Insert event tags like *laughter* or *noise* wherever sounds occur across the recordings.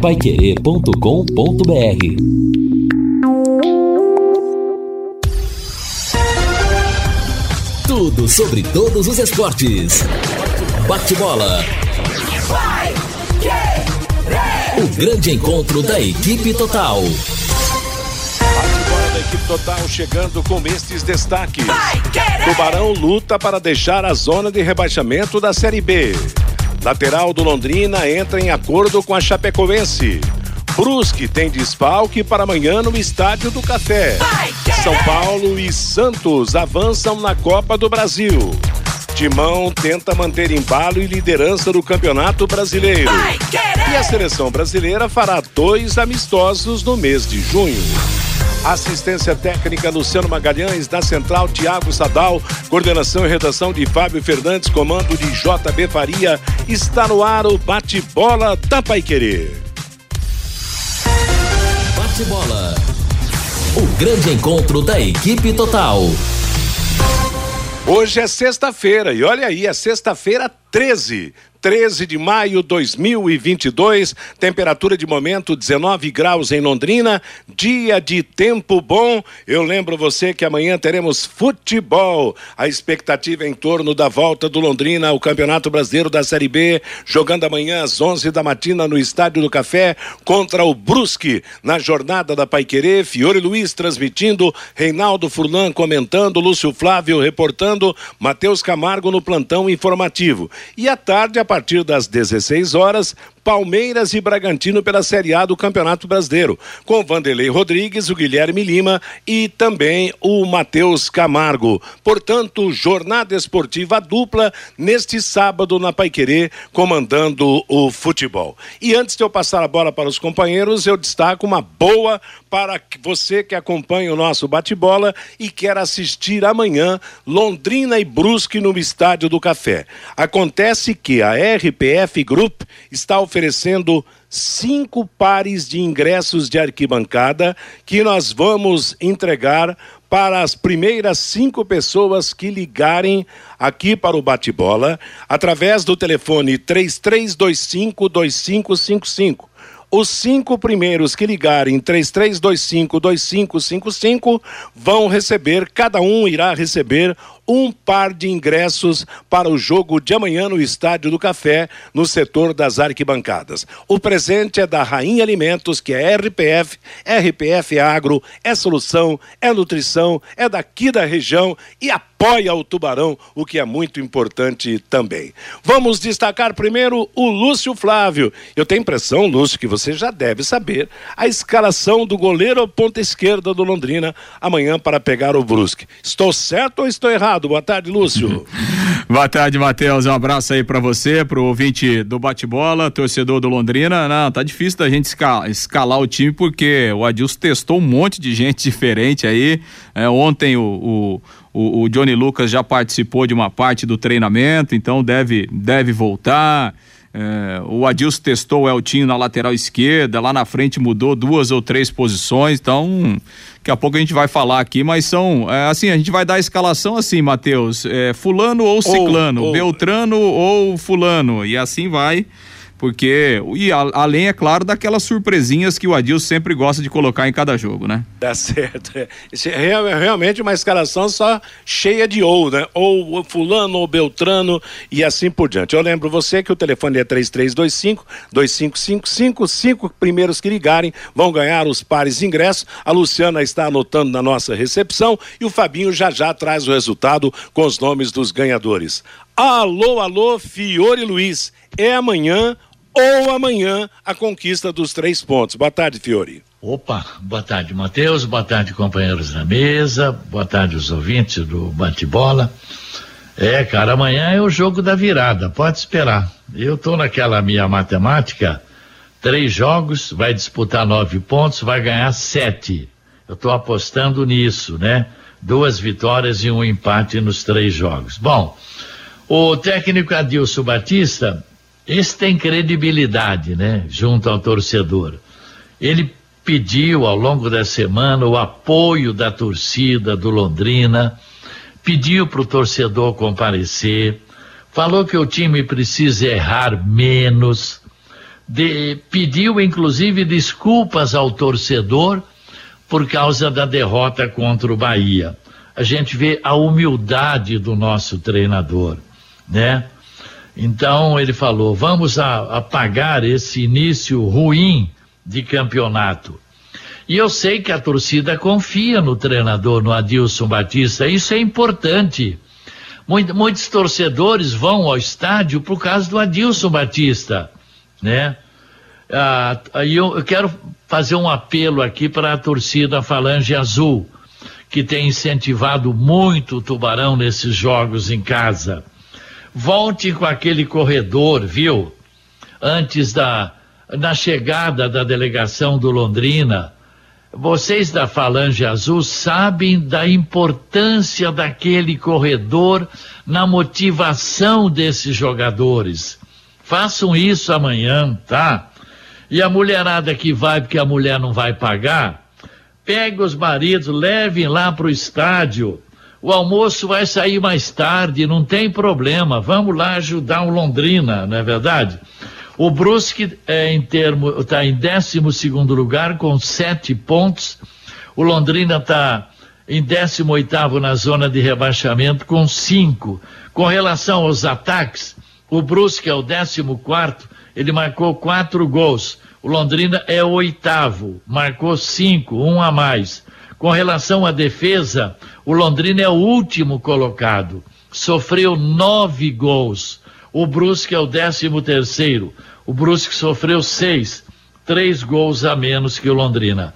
paiquerê.com.br Tudo sobre todos os esportes. Bate-bola. O grande encontro da equipe total. Bate-bola da equipe total chegando com estes destaques. Tubarão luta para deixar a zona de rebaixamento da Série B. Lateral do Londrina entra em acordo com a Chapecoense. Brusque tem desfalque para amanhã no Estádio do Café. São Paulo e Santos avançam na Copa do Brasil. Timão tenta manter embalo e liderança do Campeonato Brasileiro. E a seleção brasileira fará dois amistosos no mês de junho. Assistência técnica Luciano Magalhães, na central Tiago Sadal, coordenação e redação de Fábio Fernandes, comando de JB Faria. Está no ar o bate-bola da Paiquerê. Bate-bola. O grande encontro da equipe total. Hoje é sexta-feira e olha aí, é sexta-feira 13. 13 de maio de 2022, temperatura de momento 19 graus em Londrina, dia de tempo bom. Eu lembro você que amanhã teremos futebol. A expectativa é em torno da volta do Londrina ao Campeonato Brasileiro da Série B, jogando amanhã às 11 da matina no Estádio do Café contra o Brusque, na jornada da Paiquerê. Fiore Luiz transmitindo, Reinaldo Furlan comentando, Lúcio Flávio reportando, Matheus Camargo no plantão informativo. E à tarde, a partir das 16 horas, Palmeiras e Bragantino pela Série A do Campeonato Brasileiro, com Vanderlei Rodrigues, o Guilherme Lima e também o Matheus Camargo. Portanto, jornada esportiva dupla neste sábado na Paiquerê, comandando o futebol. E antes de eu passar a bola para os companheiros, eu destaco uma boa para você que acompanha o nosso bate-bola e quer assistir amanhã Londrina e Brusque no Estádio do Café. Acontece que a RPF Group está oferecendo cinco pares de ingressos de arquibancada que nós vamos entregar para as primeiras cinco pessoas que ligarem aqui para o bate-bola através do telefone 33252555. Os cinco primeiros que ligarem 33252555 vão receber, cada um irá receber um par de ingressos para o jogo de amanhã no Estádio do Café, no setor das arquibancadas. O presente é da Rainha Alimentos, que é RPF, RPF é Agro, é solução, é nutrição, é daqui da região e apoia o Tubarão, o que é muito importante também. Vamos destacar primeiro o Lúcio Flávio. Eu tenho impressão, Lúcio, que você já deve saber a escalação do goleiro ponta esquerda do Londrina amanhã para pegar o Brusque. Estou certo ou estou errado? Boa tarde, Lúcio. *laughs* Boa tarde, Matheus. Um abraço aí para você, pro ouvinte do bate-bola, torcedor do Londrina. Não, tá difícil da gente escalar, escalar o time porque o Adilson testou um monte de gente *laughs* diferente aí. É, ontem o, o, o, o Johnny Lucas já participou de uma parte do treinamento, então deve, deve voltar. É, o Adilson testou o Eltinho na lateral esquerda, lá na frente mudou duas ou três posições, então daqui a pouco a gente vai falar aqui, mas são, é, assim, a gente vai dar a escalação assim, Matheus, é, fulano ou ciclano, ou, ou... Beltrano ou fulano, e assim vai porque, e a, além, é claro, daquelas surpresinhas que o Adil sempre gosta de colocar em cada jogo, né? Tá certo. É, é realmente uma escalação só cheia de ou, né? Ou fulano, ou beltrano e assim por diante. Eu lembro você que o telefone é 3325 2555, cinco primeiros que ligarem vão ganhar os pares de ingressos. A Luciana está anotando na nossa recepção e o Fabinho já já traz o resultado com os nomes dos ganhadores. Alô, alô, Fiore Luiz. É amanhã ou amanhã a conquista dos três pontos. Boa tarde, Fiore. Opa, boa tarde, Matheus, boa tarde, companheiros da mesa, boa tarde, os ouvintes do bate-bola. É, cara, amanhã é o jogo da virada, pode esperar. Eu tô naquela minha matemática, três jogos, vai disputar nove pontos, vai ganhar sete. Eu tô apostando nisso, né? Duas vitórias e um empate nos três jogos. Bom, o técnico Adilson Batista, esse tem credibilidade, né? Junto ao torcedor. Ele pediu ao longo da semana o apoio da torcida do Londrina, pediu para o torcedor comparecer, falou que o time precisa errar menos, de, pediu inclusive desculpas ao torcedor por causa da derrota contra o Bahia. A gente vê a humildade do nosso treinador, né? Então ele falou: vamos apagar esse início ruim de campeonato. E eu sei que a torcida confia no treinador, no Adilson Batista, isso é importante. Muitos torcedores vão ao estádio por causa do Adilson Batista, né? Ah, eu, eu quero fazer um apelo aqui para a torcida Falange Azul, que tem incentivado muito o Tubarão nesses jogos em casa. Volte com aquele corredor, viu? Antes da na chegada da delegação do Londrina, vocês da Falange Azul sabem da importância daquele corredor na motivação desses jogadores. Façam isso amanhã, tá? E a mulherada que vai porque a mulher não vai pagar, pegue os maridos, levem lá para o estádio. O almoço vai sair mais tarde, não tem problema. Vamos lá ajudar o Londrina, não é verdade? O Brusque é em está em 12 segundo lugar com sete pontos. O Londrina está em 18 oitavo na zona de rebaixamento com cinco. Com relação aos ataques, o Brusque é o 14 quarto, ele marcou quatro gols. O Londrina é o oitavo, marcou cinco, um a mais. Com relação à defesa, o Londrina é o último colocado, sofreu nove gols. O Brusque é o décimo terceiro. O Brusque sofreu seis, três gols a menos que o Londrina.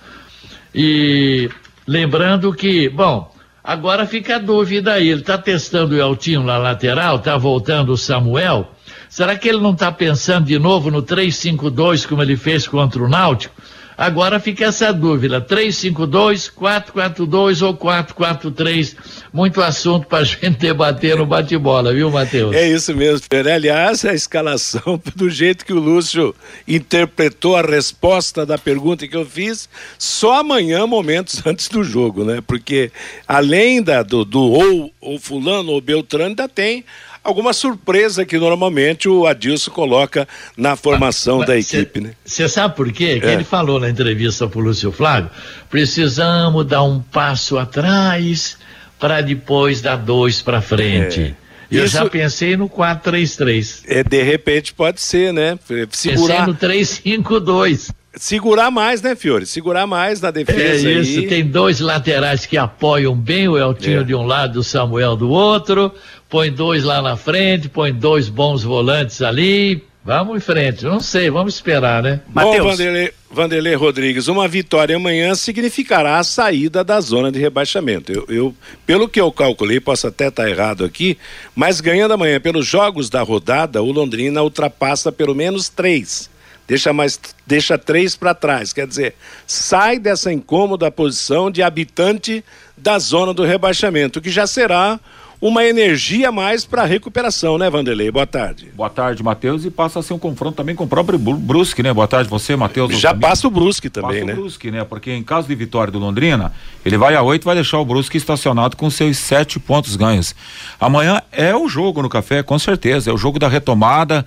E lembrando que, bom, Agora fica a dúvida aí, ele está testando o Eltinho na lateral, está voltando o Samuel. Será que ele não está pensando de novo no 3-5-2 como ele fez contra o Náutico? Agora fica essa dúvida: 352, 442 ou 443? Muito assunto para a *laughs* gente debater no bate-bola, viu, Matheus? É isso mesmo, Fer. Aliás, a escalação, *laughs* do jeito que o Lúcio interpretou a resposta da pergunta que eu fiz, só amanhã, momentos *laughs* antes do jogo, né? Porque além da, do, do ou, ou Fulano ou Beltrano, ainda tem alguma surpresa que normalmente o Adilson coloca na formação mas, da equipe, cê, né? Você sabe por quê? Que é. ele falou na entrevista para o Lúcio Flávio, precisamos dar um passo atrás para depois dar dois para frente. É. Eu Isso, já pensei no 4-3-3. É, de repente pode ser, né? Segurar... Pensei no 3-5-2. Segurar mais, né, Fiore? Segurar mais na defesa. É isso, aí. tem dois laterais que apoiam bem, o Eltinho é. de um lado e o Samuel do outro põe dois lá na frente, põe dois bons volantes ali. Vamos em frente, não sei, vamos esperar, né? Bom, Vanderlei, Vanderlei Rodrigues, uma vitória amanhã significará a saída da zona de rebaixamento. Eu, eu pelo que eu calculei, posso até estar errado aqui, mas ganhando amanhã pelos jogos da rodada, o Londrina ultrapassa pelo menos três. Deixa mais, deixa três para trás. Quer dizer, sai dessa incômoda posição de habitante da zona do rebaixamento, que já será uma energia a mais para a recuperação, né, Vanderlei? Boa tarde. Boa tarde, Matheus. E passa a ser um confronto também com o próprio Brusque, né? Boa tarde, você, Matheus. Já passa o Brusque também, passa né? o Brusque, né? Porque em caso de vitória do Londrina, ele vai a oito e vai deixar o Brusque estacionado com seus sete pontos ganhos. Amanhã é o jogo no café, com certeza. É o jogo da retomada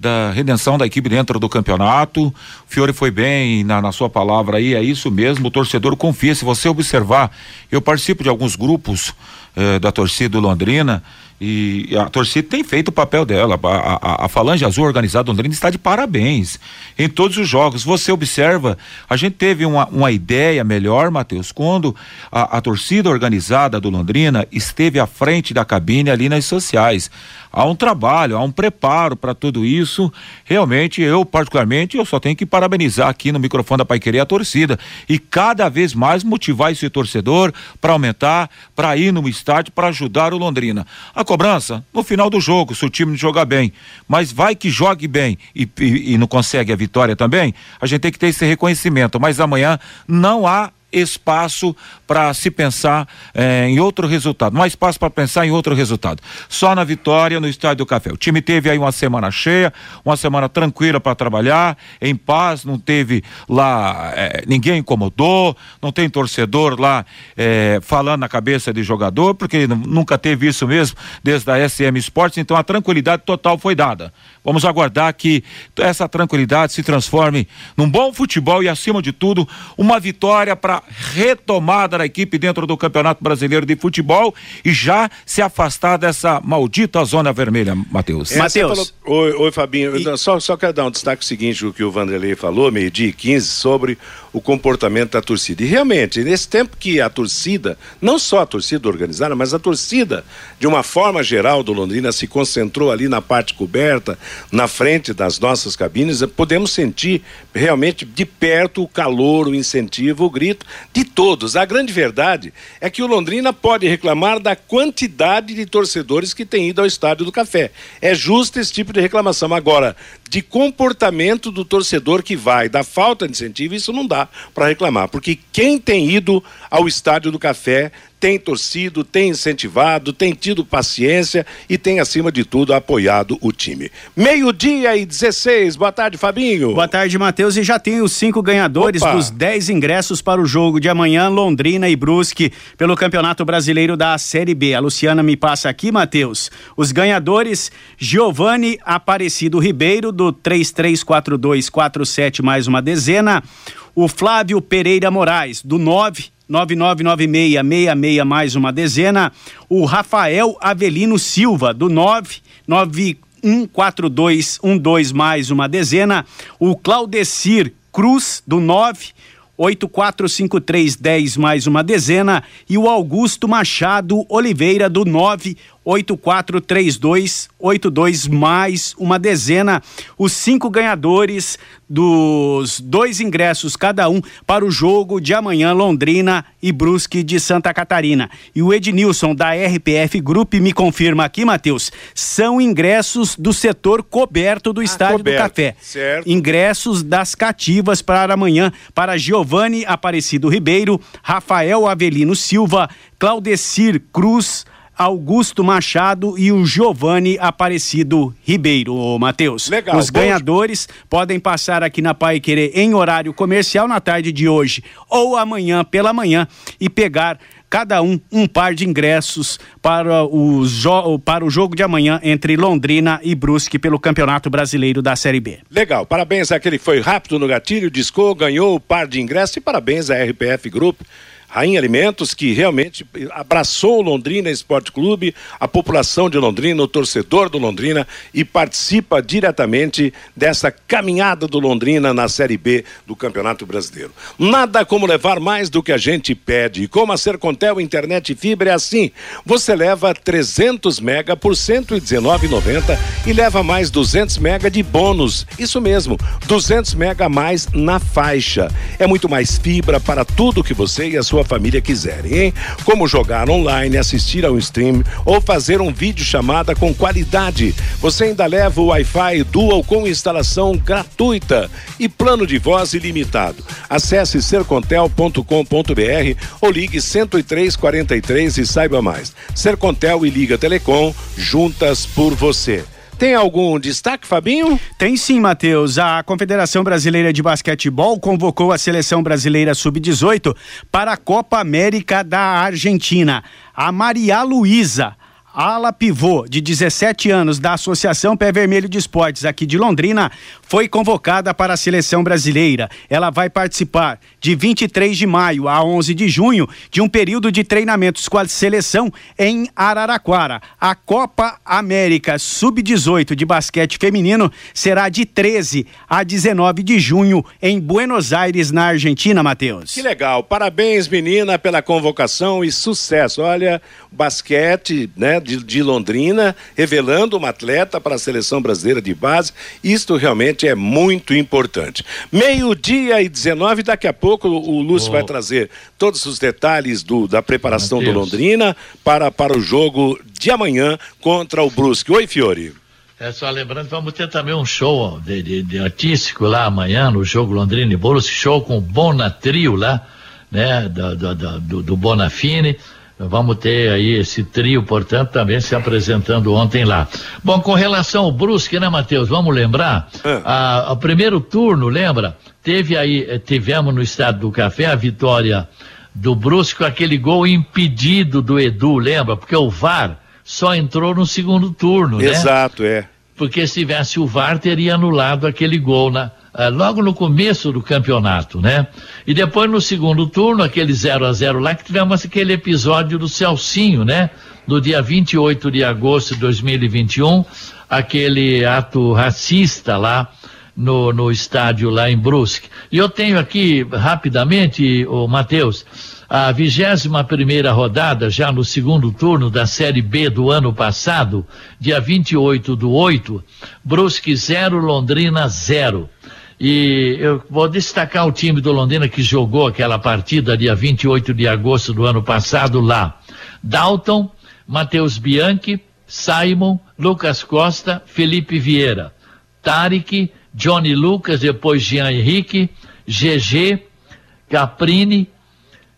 da redenção da equipe dentro do campeonato. O Fiore foi bem na, na, sua palavra aí, é isso mesmo. O torcedor confia. Se você observar, eu participo de alguns grupos eh, da torcida do Londrina e a torcida tem feito o papel dela. A, a, a, Falange Azul organizada Londrina está de parabéns em todos os jogos. Você observa, a gente teve uma, uma ideia melhor, Matheus, quando a, a torcida organizada do Londrina esteve à frente da cabine ali nas sociais há um trabalho, há um preparo para tudo isso. Realmente, eu particularmente, eu só tenho que parabenizar aqui no microfone da Paiquerê a torcida e cada vez mais motivar esse torcedor para aumentar, para ir no estádio, para ajudar o Londrina. A cobrança, no final do jogo, se o time jogar bem, mas vai que jogue bem e, e, e não consegue a vitória também, a gente tem que ter esse reconhecimento. Mas amanhã não há espaço para se pensar eh, em outro resultado, há espaço para pensar em outro resultado. Só na vitória no Estádio do Café. O time teve aí uma semana cheia, uma semana tranquila para trabalhar, em paz, não teve lá, eh, ninguém incomodou, não tem torcedor lá eh, falando na cabeça de jogador, porque nunca teve isso mesmo desde a SM Esportes, então a tranquilidade total foi dada. Vamos aguardar que essa tranquilidade se transforme num bom futebol e, acima de tudo, uma vitória para retomada da equipe dentro do Campeonato Brasileiro de Futebol e já se afastar dessa maldita zona vermelha, Matheus. É, Matheus. Oi, oi, Fabinho. E... Só, só quero dar um destaque seguinte o que o Vanderlei falou, meio-dia e 15, sobre o comportamento da torcida. E realmente, nesse tempo que a torcida, não só a torcida organizada, mas a torcida, de uma forma geral do Londrina, se concentrou ali na parte coberta, na frente das nossas cabines, podemos sentir realmente de perto o calor, o incentivo, o grito de todos. A grande verdade é que o Londrina pode reclamar da quantidade de torcedores que tem ido ao Estádio do Café. É justo esse tipo de reclamação. Agora, de comportamento do torcedor que vai, da falta de incentivo, isso não dá para reclamar, porque quem tem ido ao Estádio do Café tem torcido, tem incentivado, tem tido paciência e tem, acima de tudo, apoiado o time. Meio-dia e 16. Boa tarde, Fabinho. Boa tarde, Matheus. E já tem os cinco ganhadores Opa. dos dez ingressos para o jogo de amanhã, Londrina e Brusque, pelo Campeonato Brasileiro da Série B. A Luciana me passa aqui, Matheus. Os ganhadores: Giovanni Aparecido Ribeiro, do 334247, mais uma dezena. O Flávio Pereira Moraes, do 9 999666 mais uma dezena. O Rafael Avelino Silva, do 9914212 mais uma dezena. O Claudecir Cruz, do 9 845310 mais uma dezena e o Augusto Machado Oliveira do 9 843282 mais uma dezena. Os cinco ganhadores dos dois ingressos cada um para o jogo de amanhã Londrina e Brusque de Santa Catarina. E o Ednilson da RPF Group me confirma aqui, Matheus, são ingressos do setor coberto do ah, Estádio coberto, do Café. Certo. Ingressos das cativas para amanhã para Giovanni Aparecido Ribeiro, Rafael Avelino Silva, Claudecir Cruz, Augusto Machado e o Giovanni Aparecido Ribeiro, Matheus. Legal. Os ganhadores podem passar aqui na Pai Querer em horário comercial na tarde de hoje ou amanhã pela manhã e pegar cada um um par de ingressos para o, para o jogo de amanhã entre Londrina e Brusque pelo Campeonato Brasileiro da Série B. Legal, parabéns àquele que foi rápido no gatilho, discou, ganhou o par de ingressos e parabéns à RPF Group Rainha Alimentos, que realmente abraçou o Londrina Esporte Clube, a população de Londrina, o torcedor do Londrina e participa diretamente dessa caminhada do Londrina na Série B do Campeonato Brasileiro. Nada como levar mais do que a gente pede. Como a Sercontel Internet Fibra é assim: você leva 300 mega por 119,90 e leva mais 200 mega de bônus. Isso mesmo, 200 mega a mais na faixa. É muito mais fibra para tudo que você e a sua sua família quiserem, hein? Como jogar online, assistir ao stream ou fazer um vídeo chamada com qualidade. Você ainda leva o Wi-Fi Dual com instalação gratuita e plano de voz ilimitado. Acesse sercontel.com.br ou ligue 10343 e saiba mais. Sercontel e Liga Telecom, juntas por você. Tem algum destaque, Fabinho? Tem sim, Matheus. A Confederação Brasileira de Basquetebol convocou a seleção brasileira sub-18 para a Copa América da Argentina. A Maria Luísa ala pivô de 17 anos da Associação Pé Vermelho de Esportes aqui de Londrina, foi convocada para a seleção brasileira. Ela vai participar de 23 de maio a 11 de junho de um período de treinamentos com a seleção em Araraquara. A Copa América Sub-18 de basquete feminino será de 13 a 19 de junho em Buenos Aires, na Argentina, Matheus. Que legal. Parabéns, menina, pela convocação e sucesso. Olha, basquete, né, de, de Londrina, revelando uma atleta para a seleção brasileira de base. Isto realmente é muito importante. Meio-dia e 19, daqui a pouco o Lúcio oh. vai trazer todos os detalhes do, da preparação do Londrina para, para o jogo de amanhã contra o Brusque. Oi, Fiore. É só lembrando, vamos ter também um show de, de, de artístico lá amanhã no jogo Londrina e Brusque, show com o Bona Trio lá né, do, do, do, do Bonafini. Vamos ter aí esse trio, portanto, também se apresentando ontem lá. Bom, com relação ao Brusque, né, Matheus? Vamos lembrar? É. A, primeiro turno, lembra? Teve aí, eh, tivemos no estado do Café a vitória do Brusque, aquele gol impedido do Edu, lembra? Porque o VAR só entrou no segundo turno, né? Exato, é. Porque se tivesse o VAR, teria anulado aquele gol na, ah, logo no começo do campeonato, né? E depois no segundo turno, aquele 0 a 0 lá, que tivemos aquele episódio do Celcinho, né? No dia 28 de agosto de 2021, aquele ato racista lá no, no estádio lá em Brusque. E eu tenho aqui, rapidamente, o Matheus, a vigésima primeira rodada, já no segundo turno da Série B do ano passado, dia 28 do 8, Brusque 0, Londrina 0. E eu vou destacar o time do Londrina que jogou aquela partida dia 28 de agosto do ano passado lá. Dalton, Matheus Bianchi, Simon, Lucas Costa, Felipe Vieira, Tarek, Johnny Lucas, depois Jean Henrique, GG, Caprini,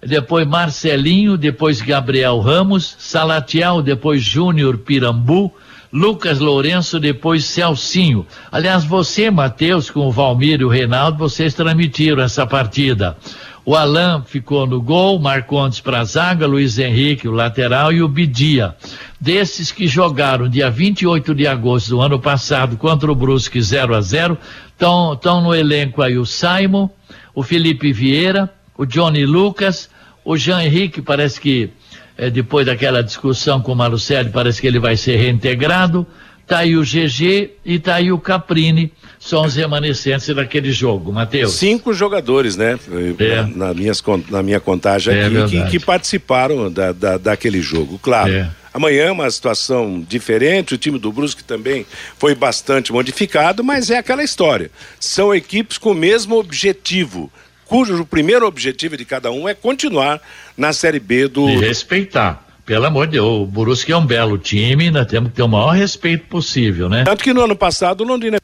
depois Marcelinho, depois Gabriel Ramos, Salatiel, depois Júnior Pirambu, Lucas Lourenço, depois Celcinho. Aliás, você, Matheus, com o Valmir e o Reinaldo, vocês transmitiram essa partida. O Alain ficou no gol, Marcondes para a zaga, Luiz Henrique, o lateral, e o Bidia. Desses que jogaram dia 28 de agosto do ano passado contra o Brusque 0 a 0 estão no elenco aí o Simon, o Felipe Vieira, o Johnny Lucas, o Jean Henrique parece que é, depois daquela discussão com o Malucelli, parece que ele vai ser reintegrado. Tá aí o GG e tá aí o Caprini, são os remanescentes daquele jogo, Matheus. Cinco jogadores, né? É. Na, minhas, na minha contagem é aqui, que, que, participaram da, da, daquele jogo, claro. É. Amanhã é uma situação diferente, o time do Brusque também foi bastante modificado, mas é aquela história. São equipes com o mesmo objetivo, cujo primeiro objetivo de cada um é continuar na Série B do. E respeitar. Pelo amor de Deus, o Brusque é um belo time, nós temos que ter o maior respeito possível, né? Tanto que no ano passado o Londrina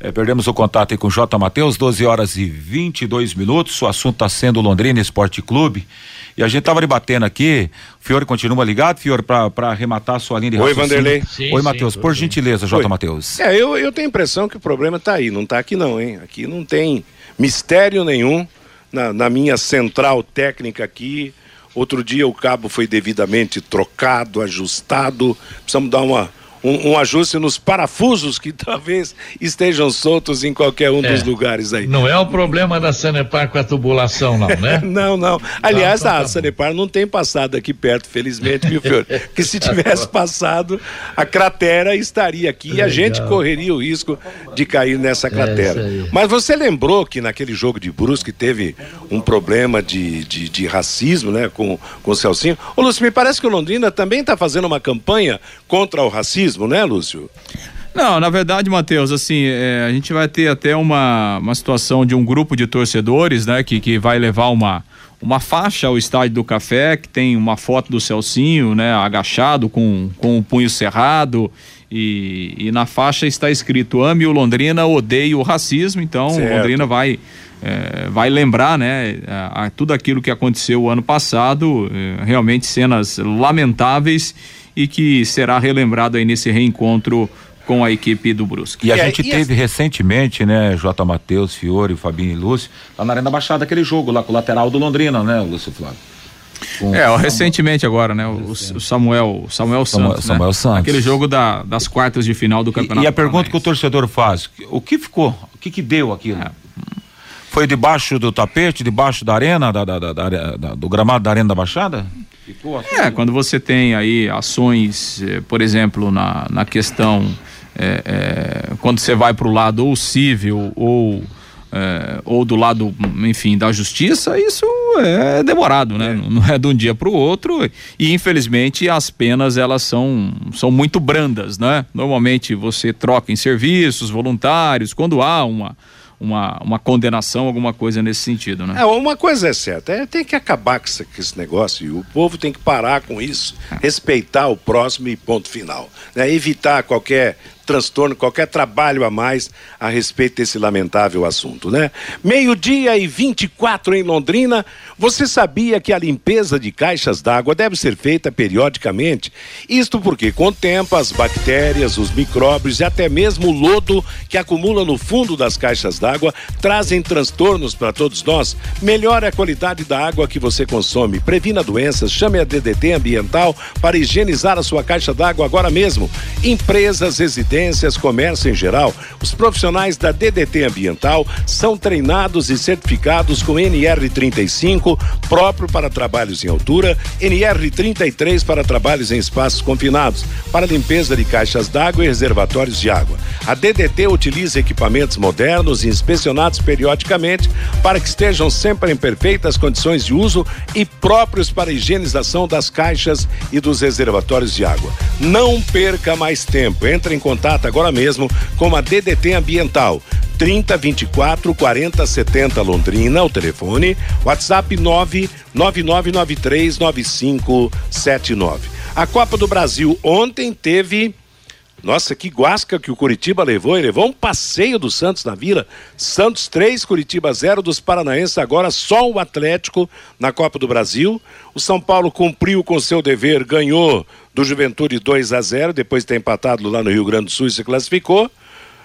é, perdemos o contato aí com o J. Matheus, 12 horas e 22 minutos. O assunto está sendo Londrina Esporte Clube. E a gente estava debatendo aqui. O Fiore continua ligado, Fiore, para arrematar a sua linha de Oi, Vanderlei. Sim, Oi, Matheus. Por gentileza, J. Matheus. É, eu, eu tenho a impressão que o problema está aí. Não está aqui, não, hein? Aqui não tem mistério nenhum na, na minha central técnica aqui. Outro dia o cabo foi devidamente trocado, ajustado. Precisamos dar uma um, um, ajuste nos parafusos que *laughs* talvez estejam soltos em qualquer um é, dos lugares aí. Não é o problema da Sanepar com a tubulação, não, né? *laughs* não, não. Aliás, então, tá a Sanepar não tem passado aqui perto, felizmente, viu, Fiore? *laughs* que se tivesse passado, a cratera estaria aqui Legal. e a gente correria o risco de cair nessa é cratera. É Mas você lembrou que naquele jogo de Brusque teve um problema de, de, de racismo, né, com, com o Celcinho? Ô, Lúcio, me parece que o Londrina também está fazendo uma campanha contra o racismo mesmo, né, Lúcio? Não, na verdade, Matheus, assim, é, a gente vai ter até uma, uma situação de um grupo de torcedores, né, que, que vai levar uma, uma faixa ao estádio do café, que tem uma foto do Celcinho, né, agachado com, com o punho cerrado. E, e na faixa está escrito ame o Londrina, odeie o racismo. Então, certo. Londrina vai é, vai lembrar, né, a, a, tudo aquilo que aconteceu o ano passado, é, realmente cenas lamentáveis e que será relembrado aí nesse reencontro com a equipe do Brusque. E a gente e teve recentemente, né, J. Matheus, Fiore, Fabinho e Lúcio, lá na Arena Baixada, aquele jogo lá com o lateral do Londrina, né, Lúcio Flávio? Com é, recentemente agora, né? O, o Samuel, Samuel, Samuel Santos. Samuel né? Santos. Aquele jogo da, das quartas de final do campeonato. E, e a pergunta que o torcedor faz: o que ficou? O que, que deu aquilo? É. Foi debaixo do tapete, debaixo da arena, da, da, da, da, do gramado da Arena da Baixada? Assim? É, quando você tem aí ações, eh, por exemplo, na, na questão, é, é, quando você vai para o lado ou civil ou, é, ou do lado, enfim, da justiça, isso é demorado, né? Não, não é de um dia para o outro e infelizmente as penas elas são, são muito brandas, né? Normalmente você troca em serviços voluntários, quando há uma uma, uma condenação, alguma coisa nesse sentido, né? É, uma coisa é certa, é, tem que acabar com esse, com esse negócio e o povo tem que parar com isso, é. respeitar o próximo e ponto final, né? Evitar qualquer transtorno, qualquer trabalho a mais a respeito desse lamentável assunto, né? Meio-dia e 24 em Londrina. Você sabia que a limpeza de caixas d'água deve ser feita periodicamente? Isto porque, com o tempo, as bactérias, os micróbios e até mesmo o lodo que acumula no fundo das caixas d'água trazem transtornos para todos nós. Melhore a qualidade da água que você consome. Previna doenças. Chame a DDT Ambiental para higienizar a sua caixa d'água agora mesmo. Empresas, residências, comércio em geral, os profissionais da DDT Ambiental são treinados e certificados com NR35, próprio para trabalhos em altura, NR33 para trabalhos em espaços confinados, para limpeza de caixas d'água e reservatórios de água. A DDT utiliza equipamentos modernos e inspecionados periodicamente para que estejam sempre em perfeitas condições de uso e próprios para a higienização das caixas e dos reservatórios de água. Não perca mais tempo. Entre em contato agora mesmo com a DDT Ambiental. 30 24 40 70 Londrina, o telefone, WhatsApp 99993 9579. A Copa do Brasil ontem teve nossa, que guasca que o Curitiba levou. Ele levou um passeio do Santos na Vila. Santos 3, Curitiba 0 dos Paranaenses. Agora só o Atlético na Copa do Brasil. O São Paulo cumpriu com seu dever, ganhou do Juventude 2 a 0 depois de ter empatado lá no Rio Grande do Sul e se classificou.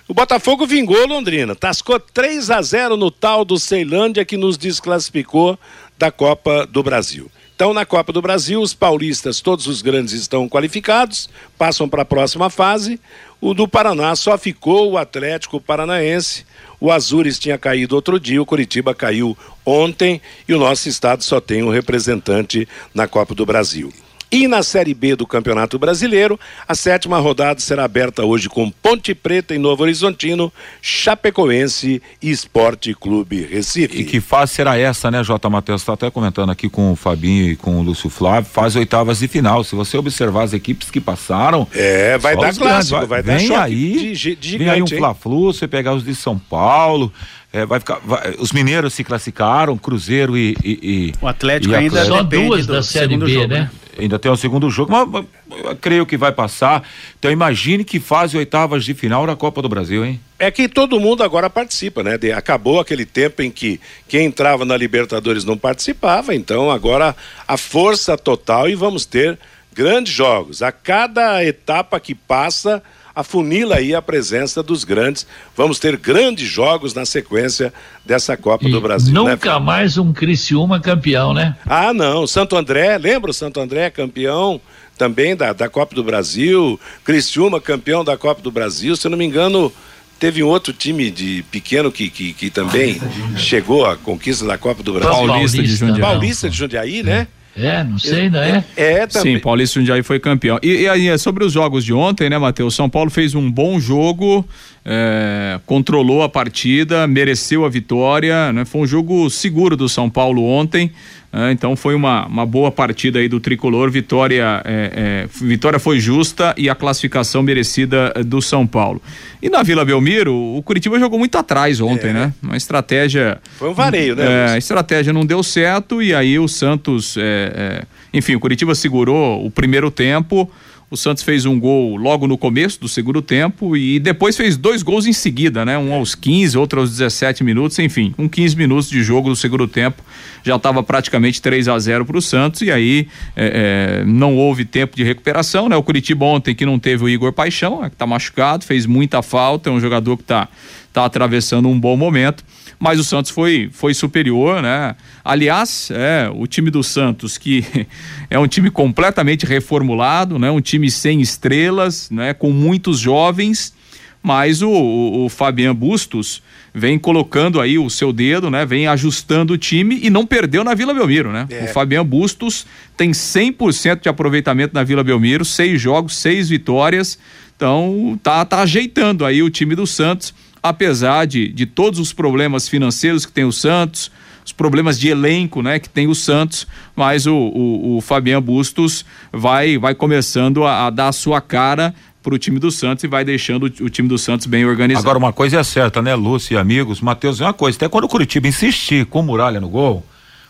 O Botafogo vingou Londrina, tascou 3 a 0 no tal do Ceilândia que nos desclassificou da Copa do Brasil. Então, na Copa do Brasil, os paulistas, todos os grandes estão qualificados, passam para a próxima fase. O do Paraná só ficou o Atlético Paranaense. O Azures tinha caído outro dia, o Curitiba caiu ontem e o nosso estado só tem um representante na Copa do Brasil. E na Série B do Campeonato Brasileiro, a sétima rodada será aberta hoje com Ponte Preta em Novo Horizontino, Chapecoense e Esporte Clube Recife. E que fase será essa, né, J. Matheus? Está até comentando aqui com o Fabinho e com o Lúcio Flávio, fase oitavas de final. Se você observar as equipes que passaram. É, vai dar clássico, vai, vai dar aí, de, de vem aí um gigante? Fla-Flu, você pegar os de São Paulo. É, vai ficar, vai- os mineiros se classificaram, Cruzeiro e. e- e- O Atlético e ainda Atlético. Só depende duas do da Série segundo B, jogo, né? Ainda tem o segundo jogo, mas, mas eu creio que vai passar. Então imagine que fase oitavas de final da Copa do Brasil, hein? É que todo mundo agora participa, né? De- acabou aquele tempo em que quem entrava na Libertadores não participava, então agora a força total e vamos ter grandes jogos. A cada etapa que passa, afunila aí a presença dos grandes. Vamos ter grandes jogos na sequência dessa Copa E do Brasil. né, nunca Fábio? mais um Criciúma campeão, né? Ah, não. Santo André, lembra o Santo André, campeão também da, da Copa do Brasil. Criciúma, campeão da Copa do Brasil. Se eu não me engano, teve um outro time de pequeno que, que, que também chegou à conquista da Copa do Brasil. Paulista de Jundiaí. Paulista de Jundiaí, né? É, não sei, ainda é. É, também. Sim, Paulista Jundiaí foi campeão. E, e aí, é sobre os jogos de ontem, né, Matheus? São Paulo fez um bom jogo, é, controlou a partida, mereceu a vitória, né? Foi um jogo seguro do São Paulo ontem. Né? então foi uma, uma boa partida aí do tricolor. Vitória, é, é, vitória foi justa e a classificação merecida é, do São Paulo. E na Vila Belmiro, o Curitiba jogou muito atrás ontem, né? Uma estratégia. Foi um vareio, né? É, estratégia não deu certo e aí o Santos, é, é, enfim, o Curitiba segurou o primeiro tempo. O Santos fez um gol logo no começo do segundo tempo e depois fez dois gols em seguida, né? Um aos 15, outro aos 17 minutos, enfim, com 15 minutos de jogo do segundo tempo já estava praticamente 3 a 0 para o Santos e aí é, é, não houve tempo de recuperação, né? O Curitiba ontem que não teve o Igor Paixão, né, que tá machucado, fez muita falta, é um jogador que tá, tá atravessando um bom momento mas o Santos foi, foi superior, né? Aliás, é, o time do Santos, que *laughs* é um time completamente reformulado, né? Um time sem estrelas, né? Com muitos jovens, mas o, o, o Fabian Bustos vem colocando aí o seu dedo, né? Vem ajustando o time e não perdeu na Vila Belmiro, né? É. O Fabian Bustos tem 100% de aproveitamento na Vila Belmiro, seis jogos, seis vitórias, então tá, tá ajeitando aí o time do Santos apesar de, de todos os problemas financeiros que tem o Santos, os problemas de elenco, né, que tem o Santos, mas o, o, o Fabian Bustos vai, vai começando a, a dar a sua cara para o time do Santos e vai deixando o, o time do Santos bem organizado. Agora, uma coisa é certa, né, Lúcio e amigos? Matheus, é uma coisa, até quando o Curitiba insistir com muralha no gol,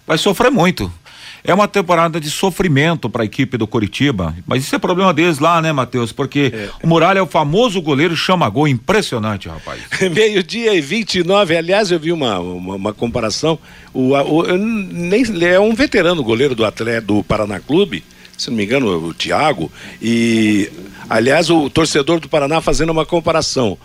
vai sofrer muito. É uma temporada de sofrimento para a equipe do Coritiba, mas isso é problema deles lá, né, Matheus? Porque é. o Muralha é o famoso goleiro chama gol, impressionante, rapaz. *laughs* Meio-dia e 29, aliás, eu vi uma, uma, uma comparação. O, o, nem, é um veterano goleiro do atleta do Paraná Clube, se não me engano, o Thiago, e aliás, o torcedor do Paraná fazendo uma comparação.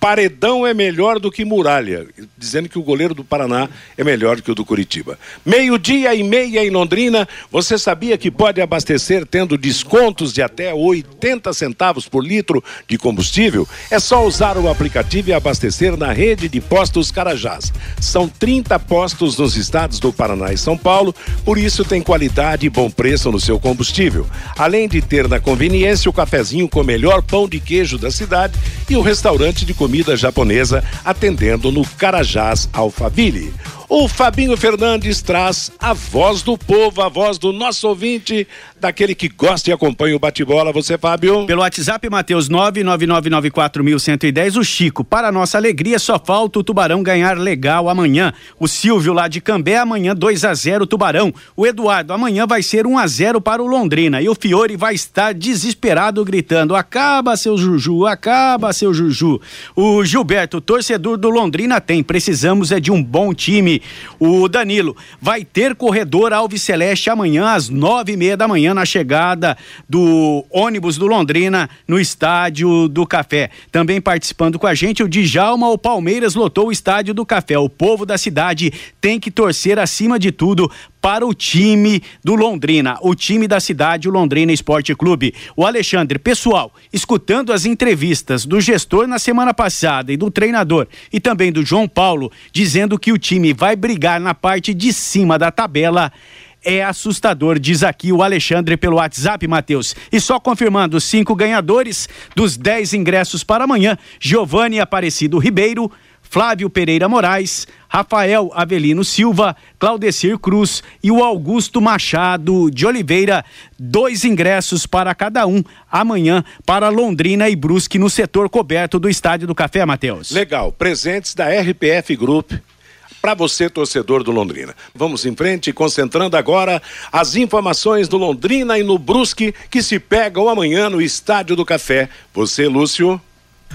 Paredão é melhor do que Muralha, dizendo que o goleiro do Paraná é melhor que o do Curitiba. Meio-dia e meia em Londrina, você sabia que pode abastecer tendo descontos de até 80 centavos por litro de combustível? É só usar o aplicativo e abastecer na rede de postos Carajás. São 30 postos nos estados do Paraná e São Paulo, por isso tem qualidade e bom preço no seu combustível. Além de ter na conveniência o cafezinho com o melhor pão de queijo da cidade e o restaurante de comida japonesa atendendo no Carajás Alphaville. O Fabinho Fernandes traz a voz do povo, a voz do nosso ouvinte, daquele que gosta e acompanha o bate-bola. Você, Fábio? Pelo WhatsApp, Matheus 99994110, o Chico. Para nossa alegria, só falta o Tubarão ganhar legal amanhã. O Silvio lá de Cambé, amanhã 2 a 0 Tubarão. O Eduardo, amanhã vai ser 1 a 0 para o Londrina. E o Fiore vai estar desesperado gritando: acaba seu Juju, acaba seu Juju. O Gilberto, torcedor do Londrina, tem. Precisamos é de um bom time. O Danilo vai ter corredor Alves Celeste amanhã às nove e meia da manhã na chegada do ônibus do Londrina no estádio do Café. Também participando com a gente o Djalma, o Palmeiras lotou o estádio do Café. O povo da cidade tem que torcer acima de tudo para o time do Londrina, o time da cidade, o Londrina Esporte Clube. O Alexandre, pessoal, escutando as entrevistas do gestor na semana passada e do treinador e também do João Paulo, dizendo que o time vai brigar na parte de cima da tabela é assustador, diz aqui o Alexandre pelo WhatsApp, Matheus. E só confirmando, cinco ganhadores dos dez ingressos para amanhã: Giovanni Aparecido Ribeiro, Flávio Pereira Moraes, Rafael Avelino Silva, Claudecir Cruz e o Augusto Machado de Oliveira. Dois ingressos para cada um amanhã para Londrina e Brusque no setor coberto do Estádio do Café, Matheus. Legal. Presentes da RPF Group para você, torcedor do Londrina. Vamos em frente, concentrando agora as informações do Londrina e no Brusque que se pegam amanhã no Estádio do Café. Você, Lúcio.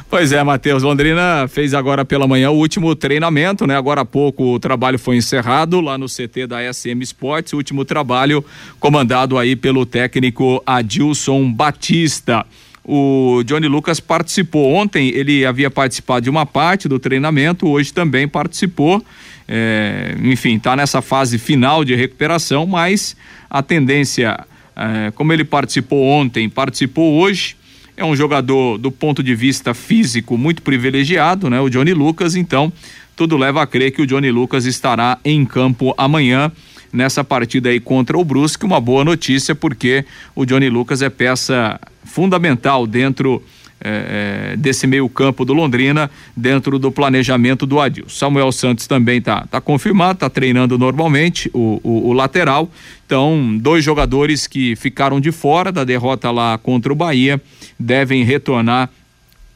Pois é, Matheus. Londrina fez agora pela manhã o último treinamento, né? Agora há pouco o trabalho foi encerrado lá no CT da SM Sports, o último trabalho comandado aí pelo técnico Adilson Batista. O Johnny Lucas participou ontem, ele havia participado de uma parte do treinamento, hoje também participou. É, enfim, está nessa fase final de recuperação, mas a tendência, é, como ele participou ontem, participou hoje, é um jogador do ponto de vista físico muito privilegiado, né? O Johnny Lucas, então tudo leva a crer que o Johnny Lucas estará em campo amanhã nessa partida aí contra o Brusque, uma boa notícia porque o Johnny Lucas é peça fundamental dentro é, desse meio campo do Londrina dentro do planejamento do Adil. Samuel Santos também está tá confirmado, está treinando normalmente o, o, o, lateral. Então, dois jogadores que ficaram de fora da derrota lá contra o Bahia devem retornar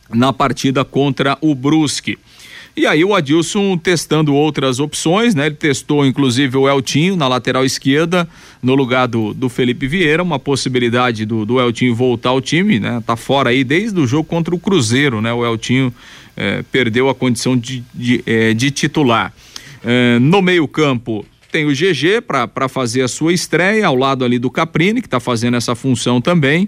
na partida contra o Brusque. E aí o Adilson testando outras opções, né? Ele testou inclusive o Eltinho na lateral esquerda, no lugar do, do Felipe Vieira, uma possibilidade do, do Eltinho voltar ao time, né? Tá fora aí desde o jogo contra o Cruzeiro, né? O Eltinho eh, perdeu a condição de, de, eh, de titular. Eh, no meio campo tem o GG para fazer a sua estreia, ao lado ali do Caprini, que está fazendo essa função também.